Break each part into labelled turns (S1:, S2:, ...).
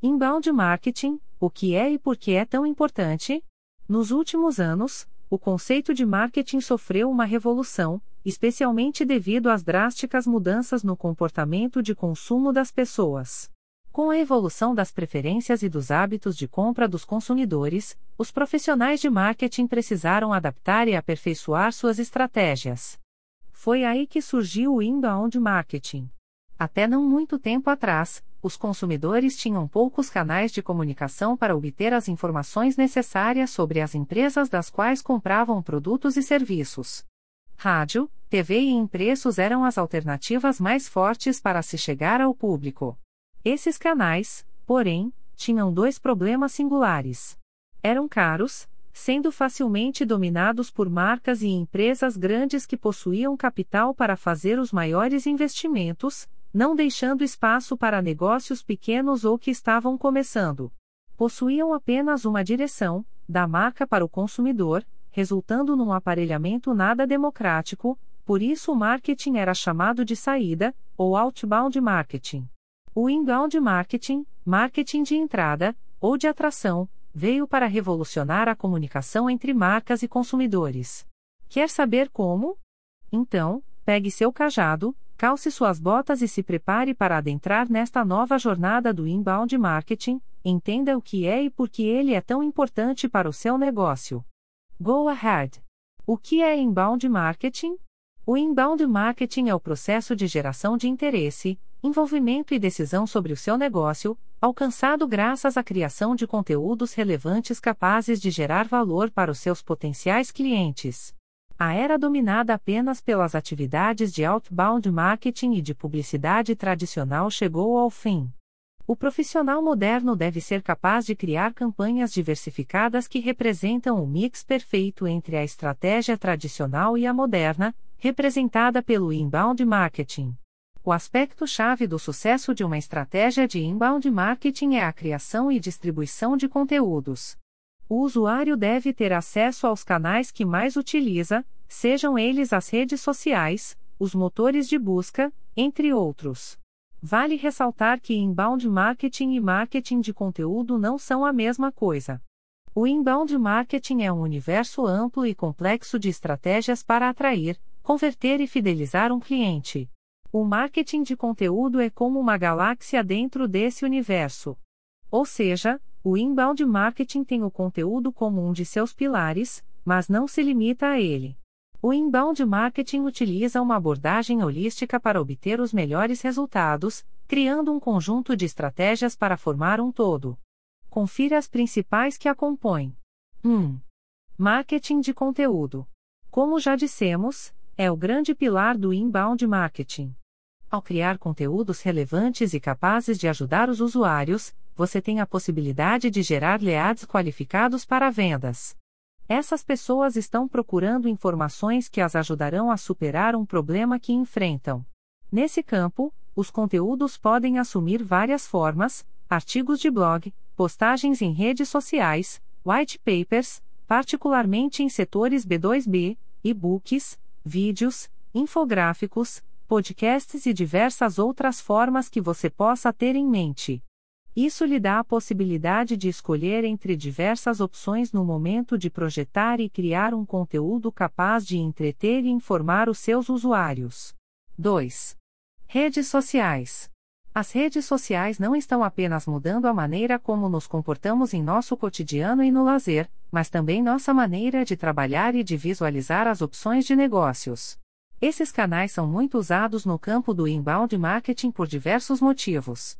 S1: Inbound Marketing, o que é e por que é tão importante? Nos últimos anos, o conceito de marketing sofreu uma revolução, especialmente devido às drásticas mudanças no comportamento de consumo das pessoas. Com a evolução das preferências e dos hábitos de compra dos consumidores, os profissionais de marketing precisaram adaptar e aperfeiçoar suas estratégias. Foi aí que surgiu o inbound marketing. Até não muito tempo atrás, os consumidores tinham poucos canais de comunicação para obter as informações necessárias sobre as empresas das quais compravam produtos e serviços. Rádio, TV e impressos eram as alternativas mais fortes para se chegar ao público. Esses canais, porém, tinham dois problemas singulares. Eram caros, sendo facilmente dominados por marcas e empresas grandes que possuíam capital para fazer os maiores investimentos, não deixando espaço para negócios pequenos ou que estavam começando. Possuíam apenas uma direção, da marca para o consumidor, resultando num aparelhamento nada democrático, por isso o marketing era chamado de saída, ou outbound marketing. O inbound marketing, marketing de entrada, ou de atração, veio para revolucionar a comunicação entre marcas e consumidores. Quer saber como? Então, pegue seu cajado, calce suas botas e se prepare para adentrar nesta nova jornada do inbound marketing, entenda o que é e por que ele é tão importante para o seu negócio. Go ahead! O que é inbound marketing? O inbound marketing é o processo de geração de interesse, envolvimento e decisão sobre o seu negócio, alcançado graças à criação de conteúdos relevantes capazes de gerar valor para os seus potenciais clientes. A era dominada apenas pelas atividades de outbound marketing e de publicidade tradicional chegou ao fim. O profissional moderno deve ser capaz de criar campanhas diversificadas que representam o mix perfeito entre a estratégia tradicional e a moderna, representada pelo inbound marketing. O aspecto-chave do sucesso de uma estratégia de inbound marketing é a criação e distribuição de conteúdos. O usuário deve ter acesso aos canais que mais utiliza, sejam eles as redes sociais, os motores de busca, entre outros. Vale ressaltar que inbound marketing e marketing de conteúdo não são a mesma coisa. O inbound marketing é um universo amplo e complexo de estratégias para atrair, converter e fidelizar um cliente. O marketing de conteúdo é como uma galáxia dentro desse universo. Ou seja, o inbound marketing tem o conteúdo como um de seus pilares, mas não se limita a ele. O inbound marketing utiliza uma abordagem holística para obter os melhores resultados, criando um conjunto de estratégias para formar um todo. Confira as principais que a compõem. 1. Marketing de conteúdo. Como já dissemos, é o grande pilar do inbound marketing. Ao criar conteúdos relevantes e capazes de ajudar os usuários, você tem a possibilidade de gerar leads qualificados para vendas. Essas pessoas estão procurando informações que as ajudarão a superar um problema que enfrentam. Nesse campo, os conteúdos podem assumir várias formas: artigos de blog, postagens em redes sociais, white papers, particularmente em setores B2B, e-books, vídeos, infográficos, podcasts e diversas outras formas que você possa ter em mente. Isso lhe dá a possibilidade de escolher entre diversas opções no momento de projetar e criar um conteúdo capaz de entreter e informar os seus usuários. 2. Redes sociais. As redes sociais não estão apenas mudando a maneira como nos comportamos em nosso cotidiano e no lazer, mas também nossa maneira de trabalhar e de visualizar as opções de negócios. Esses canais são muito usados no campo do inbound marketing por diversos motivos.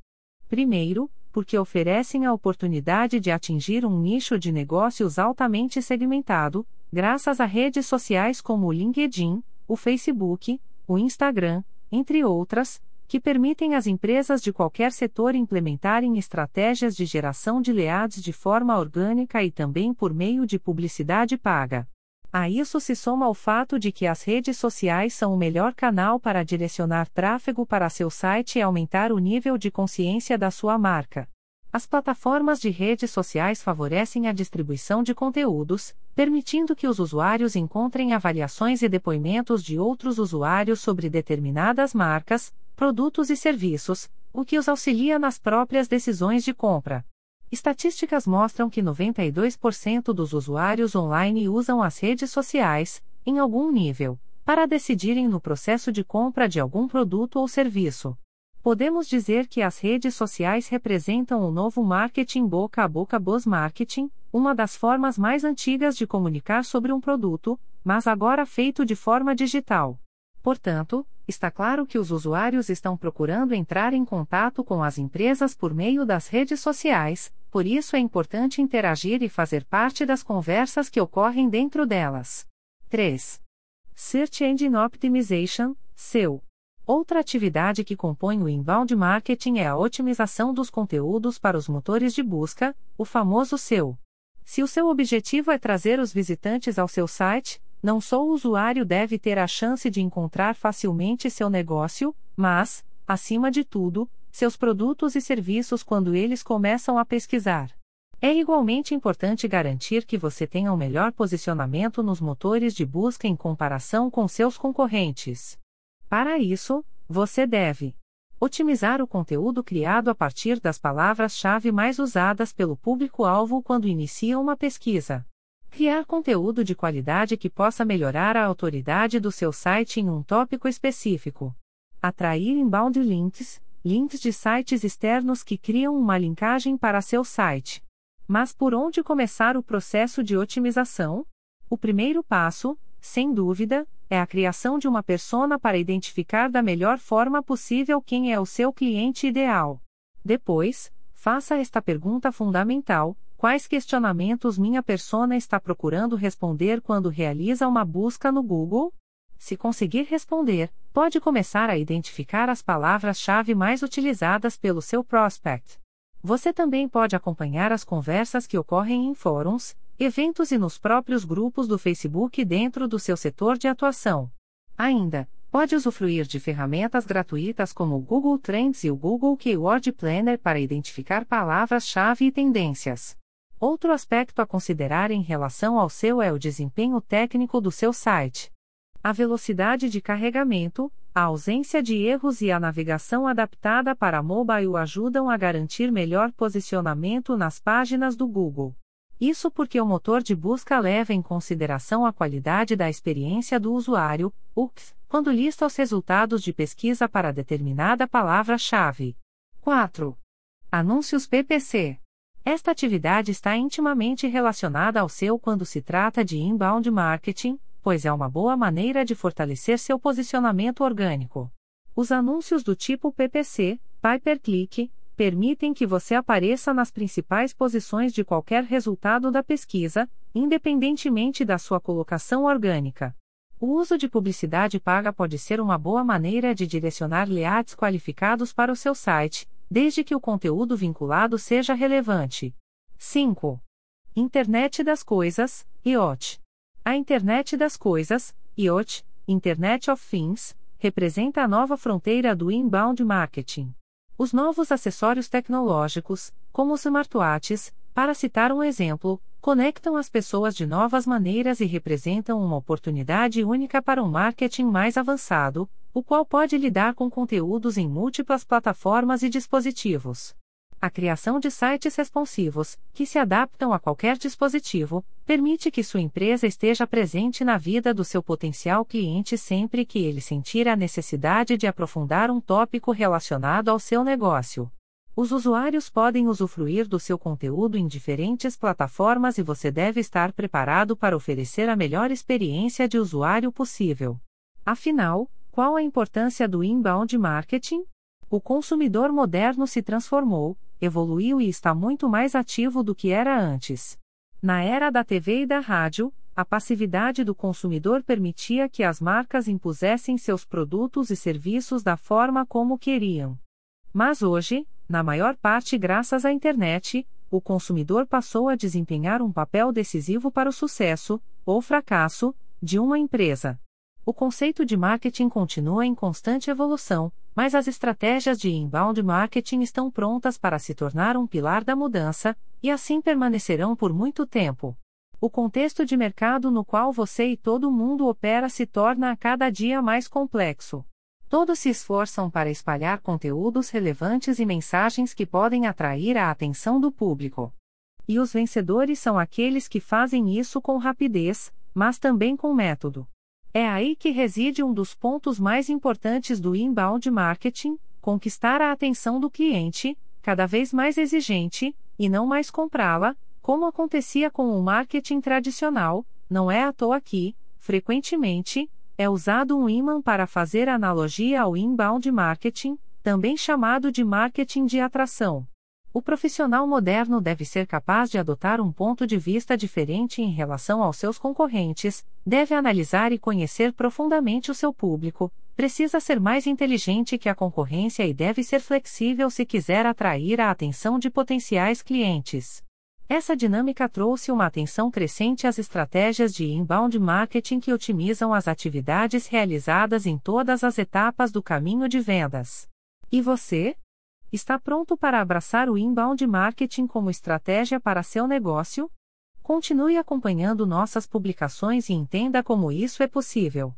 S1: Primeiro, porque oferecem a oportunidade de atingir um nicho de negócios altamente segmentado, graças a redes sociais como o LinkedIn, o Facebook, o Instagram, entre outras, que permitem às empresas de qualquer setor implementarem estratégias de geração de leads de forma orgânica e também por meio de publicidade paga. A isso se soma o fato de que as redes sociais são o melhor canal para direcionar tráfego para seu site e aumentar o nível de consciência da sua marca. As plataformas de redes sociais favorecem a distribuição de conteúdos, permitindo que os usuários encontrem avaliações e depoimentos de outros usuários sobre determinadas marcas, produtos e serviços, o que os auxilia nas próprias decisões de compra. Estatísticas mostram que 92% dos usuários online usam as redes sociais, em algum nível, para decidirem no processo de compra de algum produto ou serviço. Podemos dizer que as redes sociais representam o novo marketing boca a boca buzz marketing, uma das formas mais antigas de comunicar sobre um produto, mas agora feito de forma digital. Portanto, está claro que os usuários estão procurando entrar em contato com as empresas por meio das redes sociais, por isso é importante interagir e fazer parte das conversas que ocorrem dentro delas. 3. Search Engine Optimization, SEO. Outra atividade que compõe o inbound marketing é a otimização dos conteúdos para os motores de busca, o famoso SEO. Se o seu objetivo é trazer os visitantes ao seu site, não só o usuário deve ter a chance de encontrar facilmente seu negócio, mas, acima de tudo, seus produtos e serviços quando eles começam a pesquisar. É igualmente importante garantir que você tenha um melhor posicionamento nos motores de busca em comparação com seus concorrentes. Para isso, você deve otimizar o conteúdo criado a partir das palavras-chave mais usadas pelo público-alvo quando inicia uma pesquisa. Criar conteúdo de qualidade que possa melhorar a autoridade do seu site em um tópico específico. Atrair inbound links, links de sites externos que criam uma linkagem para seu site. Mas por onde começar o processo de otimização? O primeiro passo, sem dúvida, é a criação de uma persona para identificar da melhor forma possível quem é o seu cliente ideal. Depois, faça esta pergunta fundamental: Quais questionamentos minha persona está procurando responder quando realiza uma busca no Google? Se conseguir responder, pode começar a identificar as palavras-chave mais utilizadas pelo seu prospect. Você também pode acompanhar as conversas que ocorrem em fóruns, eventos e nos próprios grupos do Facebook dentro do seu setor de atuação. Ainda, pode usufruir de ferramentas gratuitas como o Google Trends e o Google Keyword Planner para identificar palavras-chave e tendências. Outro aspecto a considerar em relação ao seu é o desempenho técnico do seu site. A velocidade de carregamento, a ausência de erros e a navegação adaptada para mobile ajudam a garantir melhor posicionamento nas páginas do Google. Isso porque o motor de busca leva em consideração a qualidade da experiência do usuário, UX, quando lista os resultados de pesquisa para determinada palavra-chave. 4. Anúncios PPC. Esta atividade está intimamente relacionada ao seu quando se trata de inbound marketing, pois é uma boa maneira de fortalecer seu posicionamento orgânico. Os anúncios do tipo PPC, Pay per Click, permitem que você apareça nas principais posições de qualquer resultado da pesquisa, independentemente da sua colocação orgânica. O uso de publicidade paga pode ser uma boa maneira de direcionar leads qualificados para o seu site, desde que o conteúdo vinculado seja relevante. 5. Internet das Coisas, IoT. A Internet das Coisas, IoT, Internet of Things, representa a nova fronteira do inbound marketing. Os novos acessórios tecnológicos, como os smartwatches, para citar um exemplo, conectam as pessoas de novas maneiras e representam uma oportunidade única para um marketing mais avançado, o qual pode lidar com conteúdos em múltiplas plataformas e dispositivos. A criação de sites responsivos, que se adaptam a qualquer dispositivo, permite que sua empresa esteja presente na vida do seu potencial cliente sempre que ele sentir a necessidade de aprofundar um tópico relacionado ao seu negócio. Os usuários podem usufruir do seu conteúdo em diferentes plataformas e você deve estar preparado para oferecer a melhor experiência de usuário possível. Afinal, qual a importância do inbound marketing? O consumidor moderno se transformou, evoluiu e está muito mais ativo do que era antes. Na era da TV e da rádio, a passividade do consumidor permitia que as marcas impusessem seus produtos e serviços da forma como queriam. Mas hoje, na maior parte graças à internet, o consumidor passou a desempenhar um papel decisivo para o sucesso, ou fracasso, de uma empresa. O conceito de marketing continua em constante evolução, mas as estratégias de inbound marketing estão prontas para se tornar um pilar da mudança, e assim permanecerão por muito tempo. O contexto de mercado no qual você e todo mundo opera se torna a cada dia mais complexo. Todos se esforçam para espalhar conteúdos relevantes e mensagens que podem atrair a atenção do público. E os vencedores são aqueles que fazem isso com rapidez, mas também com método. É aí que reside um dos pontos mais importantes do inbound marketing: conquistar a atenção do cliente, cada vez mais exigente, e não mais comprá-la, como acontecia com o marketing tradicional. Não é à toa que, frequentemente, é usado um imã para fazer analogia ao inbound marketing, também chamado de marketing de atração. O profissional moderno deve ser capaz de adotar um ponto de vista diferente em relação aos seus concorrentes, deve analisar e conhecer profundamente o seu público, precisa ser mais inteligente que a concorrência e deve ser flexível se quiser atrair a atenção de potenciais clientes. Essa dinâmica trouxe uma atenção crescente às estratégias de inbound marketing que otimizam as atividades realizadas em todas as etapas do caminho de vendas. E você? Está pronto para abraçar o inbound marketing como estratégia para seu negócio? Continue acompanhando nossas publicações e entenda como isso é possível.